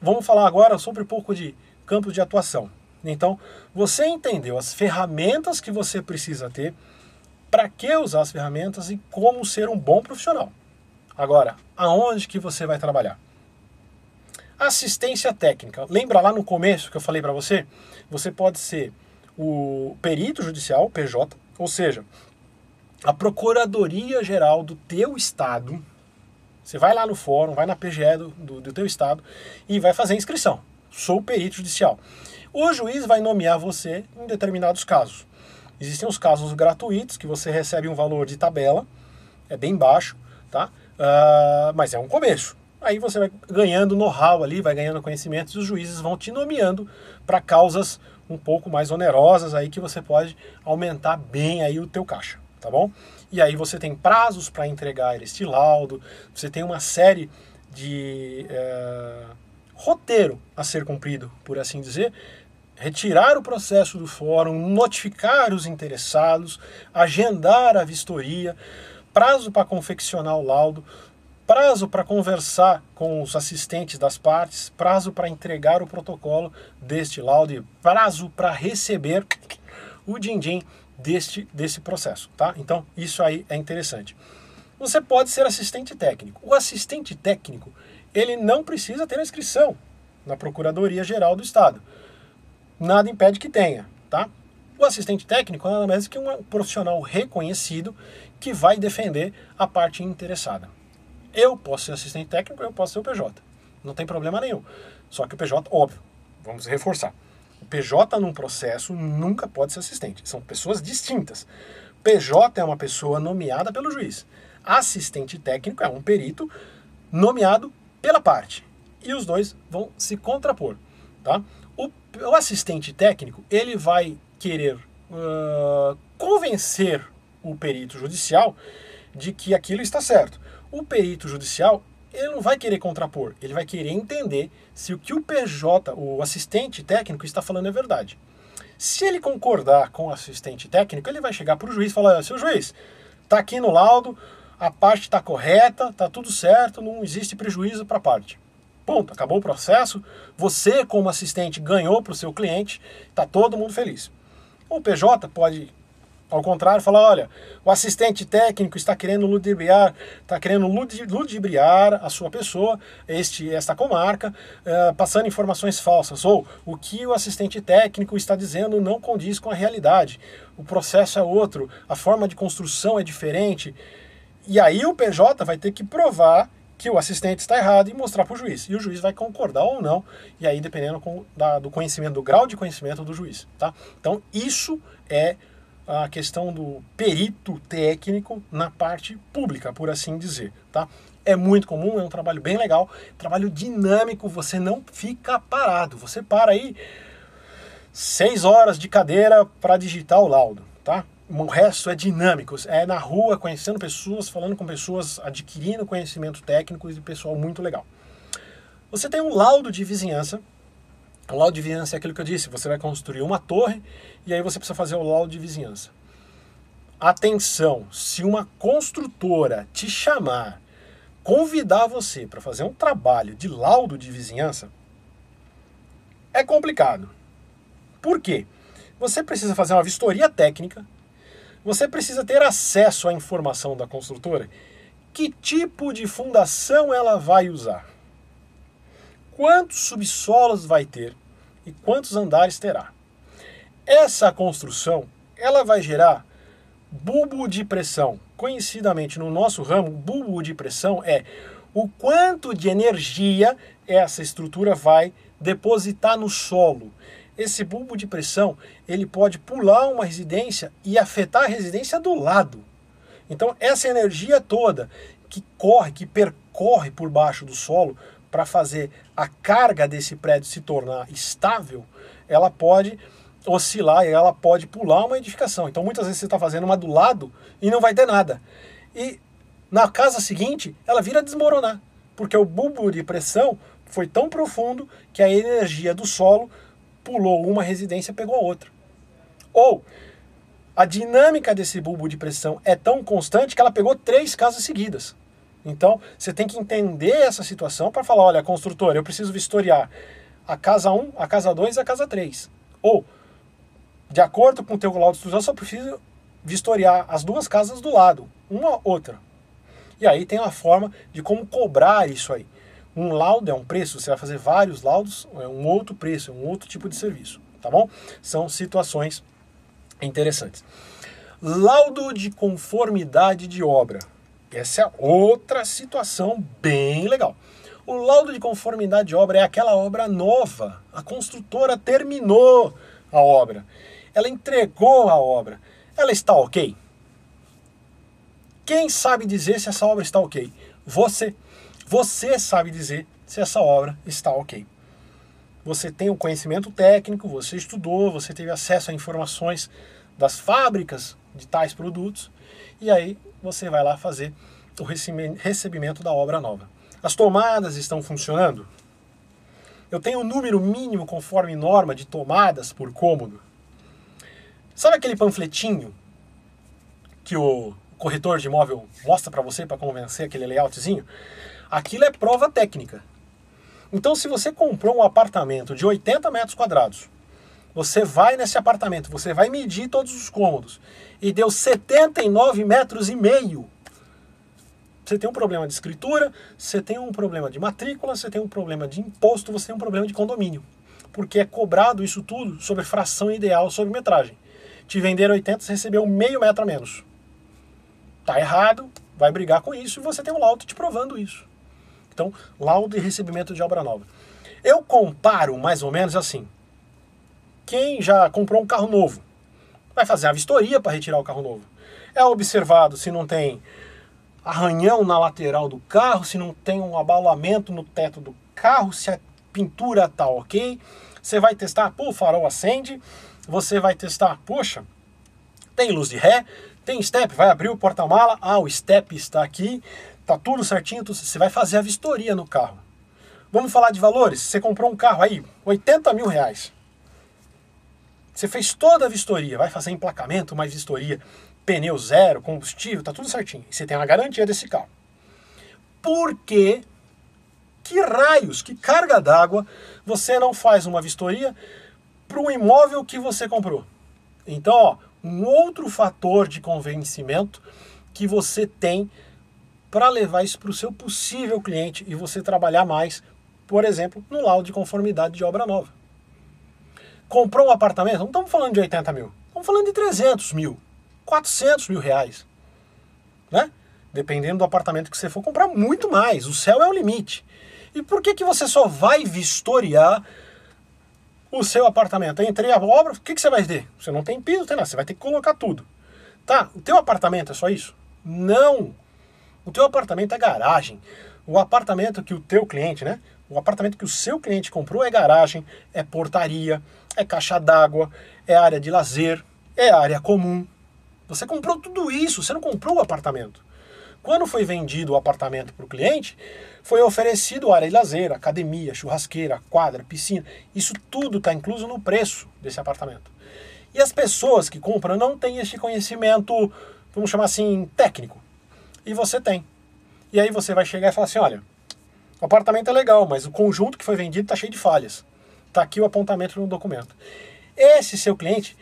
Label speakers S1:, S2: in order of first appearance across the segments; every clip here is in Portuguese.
S1: vamos falar agora sobre um pouco de campo de atuação. Então, você entendeu as ferramentas que você precisa ter, para que usar as ferramentas e como ser um bom profissional. Agora, aonde que você vai trabalhar? Assistência técnica. Lembra lá no começo que eu falei para você? Você pode ser o perito judicial, PJ, ou seja, a Procuradoria Geral do teu estado. Você vai lá no fórum, vai na PGE do, do, do teu estado e vai fazer a inscrição. Sou perito judicial. O juiz vai nomear você em determinados casos. Existem os casos gratuitos, que você recebe um valor de tabela, é bem baixo, tá? Uh, mas é um começo. Aí você vai ganhando know-how ali, vai ganhando conhecimentos e os juízes vão te nomeando para causas um pouco mais onerosas aí que você pode aumentar bem aí o teu caixa, tá bom? E aí você tem prazos para entregar este laudo, você tem uma série de é, roteiro a ser cumprido, por assim dizer, retirar o processo do fórum, notificar os interessados, agendar a vistoria, prazo para confeccionar o laudo, prazo para conversar com os assistentes das partes, prazo para entregar o protocolo deste laudo e prazo para receber o din-din deste, desse processo, tá? Então, isso aí é interessante. Você pode ser assistente técnico. O assistente técnico, ele não precisa ter a inscrição na Procuradoria Geral do Estado nada impede que tenha, tá? O assistente técnico é nada mais que um profissional reconhecido que vai defender a parte interessada. Eu posso ser assistente técnico, eu posso ser o PJ. Não tem problema nenhum. Só que o PJ, óbvio, vamos reforçar. O PJ num processo nunca pode ser assistente. São pessoas distintas. PJ é uma pessoa nomeada pelo juiz. Assistente técnico é um perito nomeado pela parte. E os dois vão se contrapor, tá? O, o assistente técnico ele vai querer uh, convencer o perito judicial de que aquilo está certo. O perito judicial ele não vai querer contrapor, ele vai querer entender se o que o PJ, o assistente técnico, está falando é verdade. Se ele concordar com o assistente técnico, ele vai chegar para o juiz e falar: seu juiz, está aqui no laudo, a parte está correta, está tudo certo, não existe prejuízo para a parte. Ponto, acabou o processo. Você, como assistente, ganhou para o seu cliente, está todo mundo feliz. O PJ pode, ao contrário, falar: olha, o assistente técnico está querendo ludibriar, está querendo ludibriar a sua pessoa, este, esta comarca, uh, passando informações falsas. Ou o que o assistente técnico está dizendo não condiz com a realidade. O processo é outro, a forma de construção é diferente. E aí o PJ vai ter que provar que o assistente está errado e mostrar para o juiz. E o juiz vai concordar ou não, e aí dependendo com, da, do conhecimento, do grau de conhecimento do juiz. Tá? Então, isso é a questão do perito técnico na parte pública, por assim dizer. Tá? É muito comum, é um trabalho bem legal, trabalho dinâmico, você não fica parado, você para aí seis horas de cadeira para digitar o laudo. Tá? o resto é dinâmico, é na rua, conhecendo pessoas, falando com pessoas, adquirindo conhecimento técnico e pessoal muito legal. Você tem um laudo de vizinhança. Laudo de vizinhança é aquilo que eu disse, você vai construir uma torre e aí você precisa fazer o laudo de vizinhança. Atenção, se uma construtora te chamar, convidar você para fazer um trabalho de laudo de vizinhança, é complicado. Por quê? Você precisa fazer uma vistoria técnica, você precisa ter acesso à informação da construtora. Que tipo de fundação ela vai usar? Quantos subsolos vai ter e quantos andares terá? Essa construção, ela vai gerar bulbo de pressão. Conhecidamente no nosso ramo, bulbo de pressão é o quanto de energia essa estrutura vai depositar no solo esse bulbo de pressão ele pode pular uma residência e afetar a residência do lado. Então essa energia toda que corre, que percorre por baixo do solo para fazer a carga desse prédio se tornar estável, ela pode oscilar e ela pode pular uma edificação. Então muitas vezes você está fazendo uma do lado e não vai ter nada. E na casa seguinte ela vira desmoronar, porque o bulbo de pressão foi tão profundo que a energia do solo pulou uma residência pegou a outra. Ou a dinâmica desse bulbo de pressão é tão constante que ela pegou três casas seguidas. Então, você tem que entender essa situação para falar, olha, construtor, eu preciso vistoriar a casa 1, a casa 2 e a casa 3. Ou, de acordo com o teu laudo de instrução, só preciso vistoriar as duas casas do lado, uma outra. E aí tem uma forma de como cobrar isso aí. Um laudo é um preço, você vai fazer vários laudos, é um outro preço, é um outro tipo de serviço, tá bom? São situações interessantes. Laudo de conformidade de obra. Essa é outra situação bem legal. O laudo de conformidade de obra é aquela obra nova. A construtora terminou a obra. Ela entregou a obra. Ela está ok? Quem sabe dizer se essa obra está ok? Você. Você sabe dizer se essa obra está ok. Você tem o um conhecimento técnico, você estudou, você teve acesso a informações das fábricas de tais produtos, e aí você vai lá fazer o recebimento da obra nova. As tomadas estão funcionando? Eu tenho um número mínimo conforme norma de tomadas por cômodo. Sabe aquele panfletinho que o corretor de imóvel mostra para você para convencer aquele layoutzinho? Aquilo é prova técnica. Então, se você comprou um apartamento de 80 metros quadrados, você vai nesse apartamento, você vai medir todos os cômodos e deu 79 metros e meio. Você tem um problema de escritura, você tem um problema de matrícula, você tem um problema de imposto, você tem um problema de condomínio. Porque é cobrado isso tudo sobre fração ideal sobre metragem. Te vender 80, você recebeu meio metro a menos. Tá errado, vai brigar com isso e você tem um laudo te provando isso. Então, laudo de recebimento de obra nova. Eu comparo mais ou menos assim. Quem já comprou um carro novo, vai fazer a vistoria para retirar o carro novo. É observado se não tem arranhão na lateral do carro, se não tem um abalamento no teto do carro, se a pintura está ok. Você vai testar, pô, o farol acende. Você vai testar, poxa, tem luz de ré, tem step, vai abrir o porta-mala, ah, o step está aqui, tá tudo certinho, você vai fazer a vistoria no carro. Vamos falar de valores? Você comprou um carro aí, 80 mil reais. Você fez toda a vistoria, vai fazer emplacamento, mais vistoria, pneu zero, combustível, tá tudo certinho. Você tem a garantia desse carro. Por que, que raios, que carga d'água você não faz uma vistoria para o imóvel que você comprou? Então, ó, um outro fator de convencimento que você tem para levar isso para o seu possível cliente e você trabalhar mais, por exemplo, no laudo de conformidade de obra nova comprou um apartamento, não estamos falando de 80 mil, estamos falando de 300 mil, 400 mil reais. Né? Dependendo do apartamento que você for comprar, muito mais. O céu é o limite. E por que, que você só vai vistoriar o seu apartamento? Eu entrei a obra, o que, que você vai ver? Você não tem piso, tem nada, você vai ter que colocar tudo. Tá, o teu apartamento é só isso? Não! O teu apartamento é garagem. O apartamento que o teu cliente, né? O apartamento que o seu cliente comprou é garagem, é portaria, é caixa d'água, é área de lazer, é área comum. Você comprou tudo isso, você não comprou o apartamento. Quando foi vendido o apartamento para o cliente, foi oferecido área de lazer, academia, churrasqueira, quadra, piscina. Isso tudo está incluso no preço desse apartamento. E as pessoas que compram não têm este conhecimento, vamos chamar assim, técnico. E você tem. E aí você vai chegar e falar assim: olha, o apartamento é legal, mas o conjunto que foi vendido está cheio de falhas. Está aqui o apontamento no documento. Esse seu cliente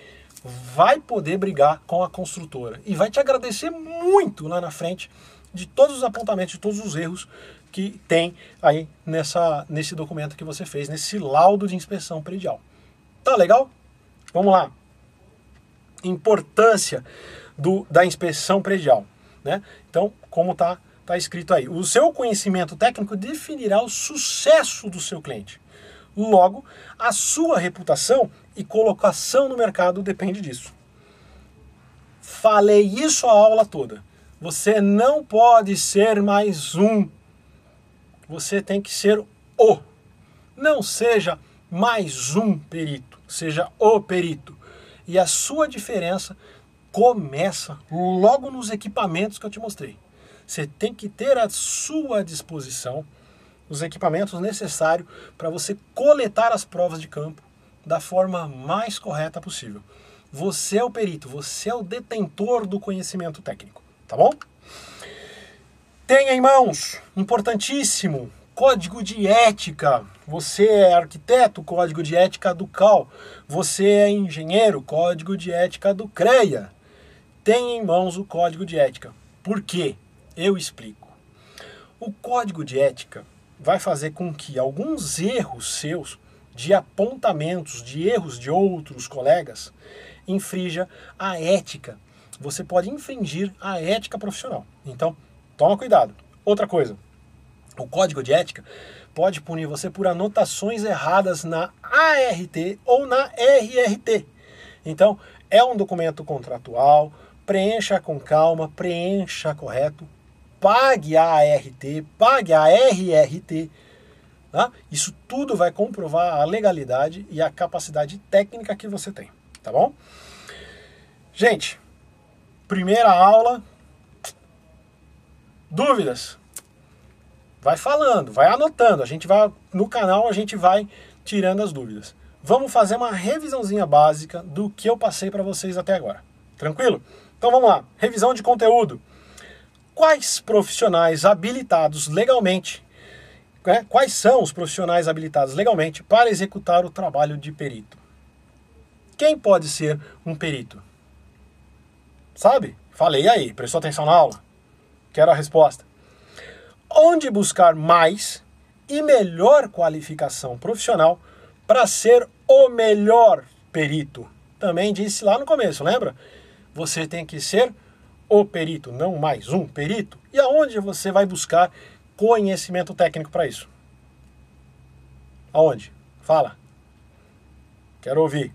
S1: vai poder brigar com a construtora e vai te agradecer muito lá na frente de todos os apontamentos, de todos os erros que tem aí nessa, nesse documento que você fez, nesse laudo de inspeção predial. Tá legal? Vamos lá. Importância do, da inspeção predial. Né? Então, como está Está escrito aí. O seu conhecimento técnico definirá o sucesso do seu cliente. Logo, a sua reputação e colocação no mercado depende disso. Falei isso a aula toda. Você não pode ser mais um. Você tem que ser o. Não seja mais um perito, seja o perito. E a sua diferença começa logo nos equipamentos que eu te mostrei. Você tem que ter à sua disposição os equipamentos necessários para você coletar as provas de campo da forma mais correta possível. Você é o perito, você é o detentor do conhecimento técnico, tá bom? Tenha em mãos, importantíssimo, código de ética. Você é arquiteto, código de ética do CAL. Você é engenheiro, código de ética do CREA. Tenha em mãos o código de ética. Por quê? Eu explico. O código de ética vai fazer com que alguns erros seus, de apontamentos, de erros de outros colegas, infrinja a ética. Você pode infringir a ética profissional. Então, toma cuidado. Outra coisa, o código de ética pode punir você por anotações erradas na ART ou na RRT. Então, é um documento contratual, preencha com calma, preencha correto, pague a ART, pague a RRT. Tá? Isso tudo vai comprovar a legalidade e a capacidade técnica que você tem, tá bom? Gente, primeira aula. Dúvidas? Vai falando, vai anotando. A gente vai no canal, a gente vai tirando as dúvidas. Vamos fazer uma revisãozinha básica do que eu passei para vocês até agora. Tranquilo? Então vamos lá. Revisão de conteúdo. Quais profissionais habilitados legalmente né, quais são os profissionais habilitados legalmente para executar o trabalho de perito? Quem pode ser um perito? Sabe? Falei aí, prestou atenção na aula? Quero a resposta. Onde buscar mais e melhor qualificação profissional para ser o melhor perito? Também disse lá no começo, lembra? Você tem que ser o perito, não mais um perito. E aonde você vai buscar conhecimento técnico para isso? Aonde? Fala. Quero ouvir.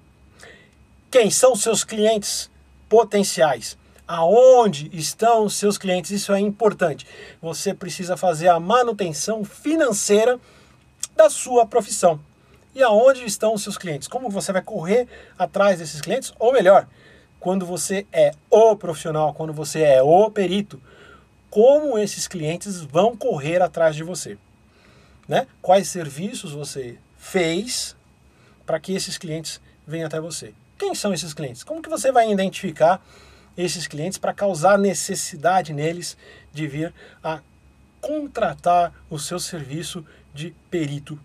S1: Quem são seus clientes potenciais? Aonde estão seus clientes? Isso é importante. Você precisa fazer a manutenção financeira da sua profissão. E aonde estão seus clientes? Como você vai correr atrás desses clientes? Ou melhor, quando você é o profissional, quando você é o perito, como esses clientes vão correr atrás de você. Né? Quais serviços você fez para que esses clientes venham até você. Quem são esses clientes? Como que você vai identificar esses clientes para causar necessidade neles de vir a contratar o seu serviço de perito,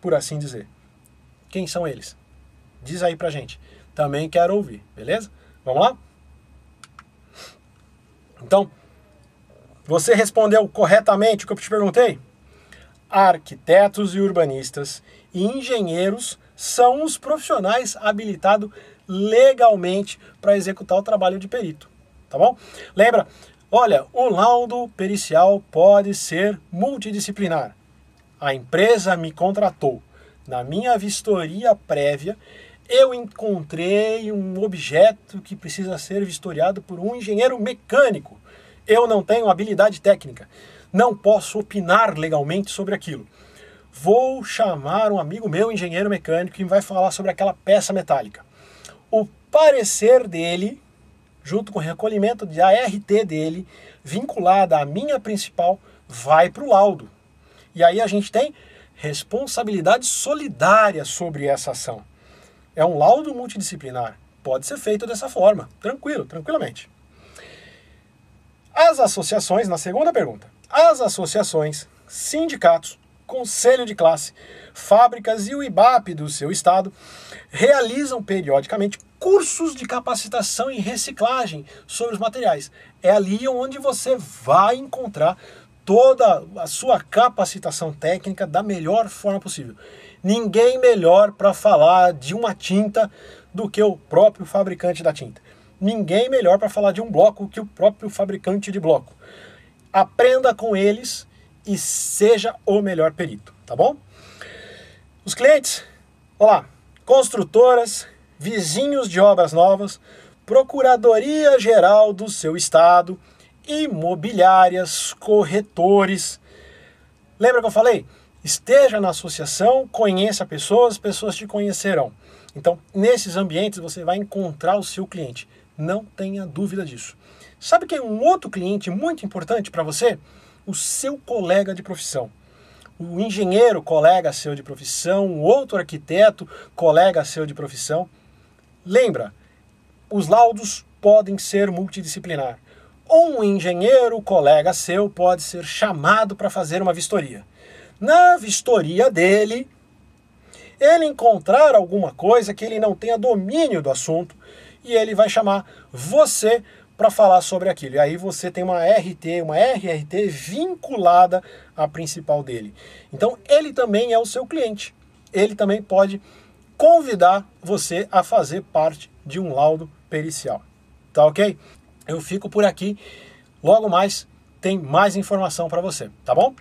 S1: por assim dizer? Quem são eles? Diz aí pra gente. Também quero ouvir, beleza? Vamos lá? Então, você respondeu corretamente o que eu te perguntei? Arquitetos e urbanistas e engenheiros são os profissionais habilitados legalmente para executar o trabalho de perito, tá bom? Lembra, olha, o laudo pericial pode ser multidisciplinar. A empresa me contratou. Na minha vistoria prévia, eu encontrei um objeto que precisa ser vistoriado por um engenheiro mecânico. Eu não tenho habilidade técnica. Não posso opinar legalmente sobre aquilo. Vou chamar um amigo meu, engenheiro mecânico, que vai falar sobre aquela peça metálica. O parecer dele, junto com o recolhimento de ART dele, vinculada à minha principal, vai para o laudo. E aí a gente tem responsabilidade solidária sobre essa ação. É um laudo multidisciplinar. Pode ser feito dessa forma, tranquilo, tranquilamente. As associações, na segunda pergunta, as associações, sindicatos, conselho de classe, fábricas e o IBAP do seu estado realizam periodicamente cursos de capacitação e reciclagem sobre os materiais. É ali onde você vai encontrar toda a sua capacitação técnica da melhor forma possível. Ninguém melhor para falar de uma tinta do que o próprio fabricante da tinta ninguém melhor para falar de um bloco que o próprio fabricante de bloco. Aprenda com eles e seja o melhor perito, tá bom? Os clientes, olá, construtoras, vizinhos de obras novas, Procuradoria Geral do seu estado, imobiliárias, corretores. Lembra que eu falei? Esteja na associação, conheça pessoas, pessoas te conhecerão. Então, nesses ambientes você vai encontrar o seu cliente. Não tenha dúvida disso. Sabe quem é um outro cliente muito importante para você? O seu colega de profissão. O engenheiro, colega seu de profissão, o outro arquiteto, colega seu de profissão. Lembra, os laudos podem ser multidisciplinar. um engenheiro colega seu pode ser chamado para fazer uma vistoria. Na vistoria dele, ele encontrar alguma coisa que ele não tenha domínio do assunto e ele vai chamar você para falar sobre aquilo. E aí você tem uma RT, uma RRT vinculada à principal dele. Então ele também é o seu cliente. Ele também pode convidar você a fazer parte de um laudo pericial. Tá ok? Eu fico por aqui. Logo mais tem mais informação para você, tá bom?